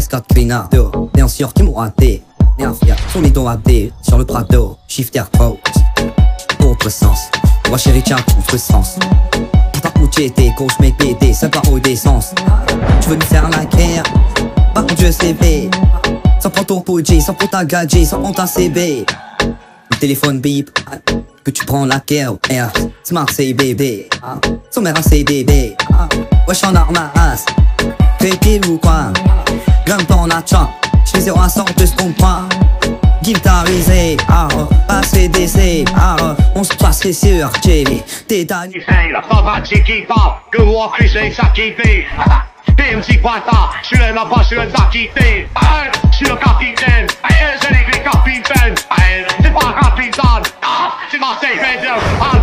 Scott Pinardo, bien sûr, tu m'auras raté. Fier, son bidon raté sur le Prado, shifter pro. Autre sens, moi chérie, tiens, contre sens. Pas coucher tes coachs, mais pété, ça part au décence. Tu veux nous faire la guerre? Par contre, je sais Sans prendre ton J, sans prendre ta gadget, sans prendre ta CB. Le téléphone bip, que tu prends la guerre, R, Smart. Son mère c'est bébé. Wesh en fais pile ou quoi? Grimpe en atchant, j'fais 0 à 100, te comprends. Guitarisé, ah, pas ah, on se passerait sur Jelly. T'es dans la qui que moi, ça qui fait. PMC Pointa, je suis là bas, je fait. Je suis le capitaine, je l'ai le capitaine. C'est pas capitaine, c'est ma safe radio. Un,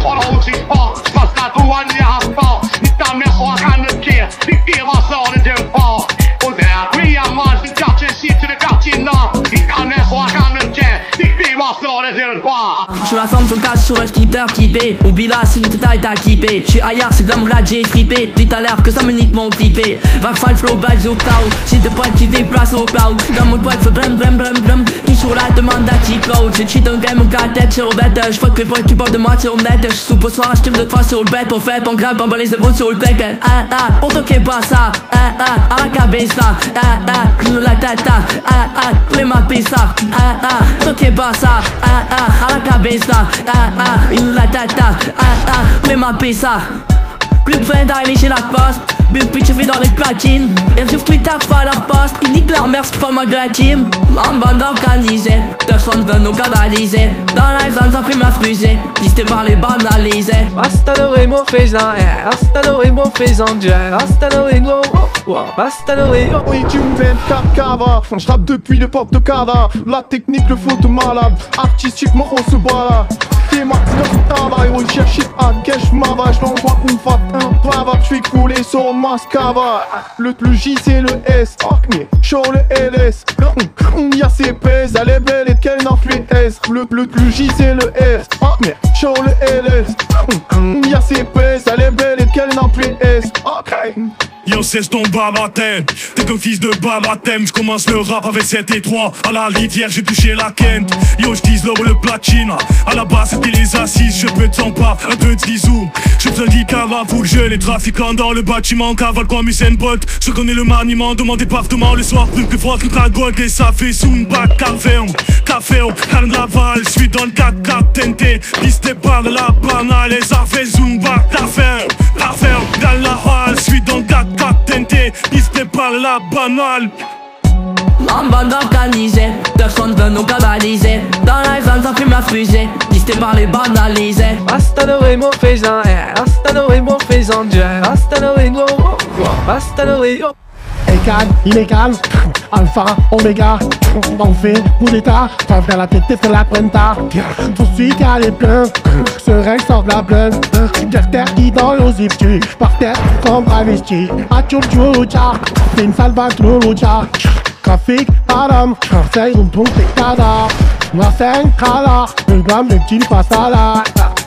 Je forme son cache sur le skipper typé Oublie la si ta taille t'as kippé J'suis ailleurs c'est comme là j'ai frippé Dit à l'air que ça me nique mon clippé Va faire flow badge au cloud J'ai des potes qui déplacent au cloud Dans mon boîte fait blum blum blum Qui sur la demande d'anti-cloud J'ai cheat un game, mon gars tête sur bête. J'fuck les points tu parles de moi sur net. J'suis sous au soir, j'time de toi sur le bête. Pour faire ton grab, on balise de sur le bec Ah ah, pour toquer pas ça. Ah ah, à la cabeza Ah ah, clou la tête Ah ah, fais ma pizza Ah ah, toquer pas ça. Ah ah, à la cabeza Ah ah, une la tête Ah ah, fais ma pizza plus besoin d'aller chez la poste Big bitch fait dans les platines. Et sur Twitter pas la poste. Il nique leur mère c'est pas ma team En bande organisée Personne veut nous canaliser. Dans la zone ça fait ma fusée. Listé par les banalisés. Hasta luego faisan Hasta luego faisan Hasta luego Hasta luego Oui tu me fais cava Je rappe depuis l'époque de Kada La technique le flow de malade Artistiquement on se balade T'es max de travail On cherche cash ma vache L'envoie qu'on fasse un pavard J'fais couler sur mascava Le, le J c'est le S Show le LS Y'a ses pèses Elle est belle et qu'elle S. Le, le, le J c'est le S Show le LS Y'a ses pèses Elle est belle et qu'elle S Yo cesse ton baptême T'es qu'un fils de baptême J'commence le rap avec 7 et 3 À la litière j'ai touché la Kent Yo j'dis l'or le platine. À la base c'était les assises. Je peux t'en pas. Un peu de zoom Je te dis pour que je les trafiquants dans le bâtiment. Cavale comme Usain Bolt. Je connais le maniement. De mon département. Le soir plus que froid qu'une gold Et ça fait Zumba Café Café Laval. Je suis dans le 4 4 TNT Pisté par la il prépare la banale. En bande organisée, personne veut nous canaliser Dans la zone ça fume la fusée, listé par les banalisés Hasta luego faisan, hasta luego faisan Hasta luego, hasta luego Égal, illégal, alpha, oméga, on fait pas faire la tête, c'est la prenta. Tout suite qu'elle est plein, ce règne sort la blinde. J'espère qui dans l'osiptu, par terre comme travesti. A tchou tchou tcha, c'est une salva tchou tcha. Trafic, Adam, conseil, on tombe, c'est cada. La scène, cala, le gramme, le petit passe à la.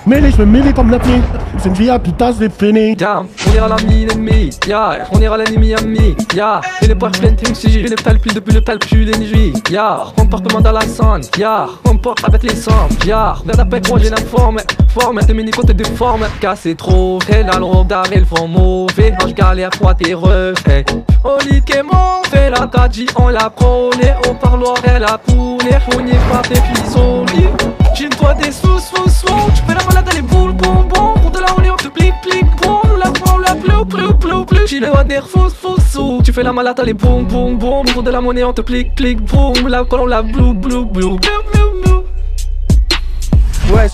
Mêlé, je me mêler une on ira l'ami l'ennemi, yeah, on ira l'ennemi ami, yeah. Et les poches pleines, team si j'ai le plus depuis le plus les nuits, yeah. Comportement dans la sonne, yeah. Comporte avec les sons, yeah. Vers la paix, j'ai la forme, forme, tes mini côtés de forme. Cassé trop, t'es là, le d'arrêt, le font mauvais. Ange galère, toi, t'es refait. Au lit, qu'est mon la tadji, on la prôné. Au parloir, elle a poulet, fourni par tes filles au lit. J'ai-toi des sous, sous, sous, tu fais la malade, elle est fous, fous, sous. Tu fais la malade, est boum, boum, boum. Pour de la monnaie, on te plique, plique, boum. La on la blue, blue, blue, Wesh.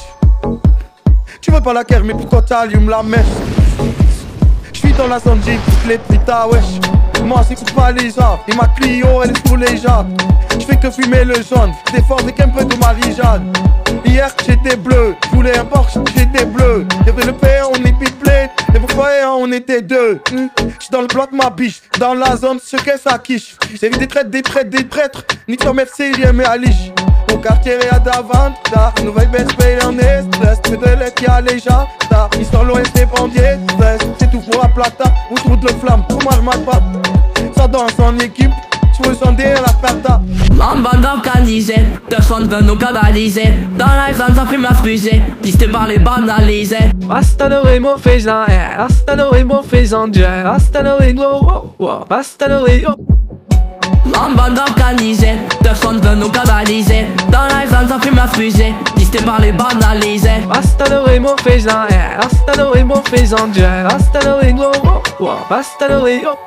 Tu veux pas la guerre, mais pourquoi t'allumes la mèche? J'suis dans la zone, j'ai toutes les putas, wesh. Moi, c'est pas les gens. Et ma Clio, elle est sous les gens. J'fais que fumer le jaune. T'es fort avec un peu de Marie-Jeanne. Hier j'étais bleu, je voulais un Porsche, j'étais bleu. Y'avait le père, on est Pourquoi on était deux. Hmm. J'suis dans le bloc ma biche, dans la zone ce qu'est sa quiche. J'ai vu des traites, des prêtres, des prêtres. Ni toi merci, mais à liche. Au quartier est à Davanta. Nouvelle baisse paye en stress Que de l'aide qui a les jata. Sont l'ouest des bandiers C'est tout pour la plata. Où trouve le flamme Pour moi pas Ça danse en équipe. Je veux sonder la plata En bande organisée, personne veut nous canaliser Dans la zone ça fume la fusée, pisté par les banalisés Hasta luego é Hasta luego feijão, yeah Hasta luego, oh, oh Hasta luego En bande organisée, personne veut nous canaliser Dans la zone ça fume la fusée, pisté par les banalisés Hasta luego é Hasta luego feijão, yeah Hasta luego, oh, oh Hasta luego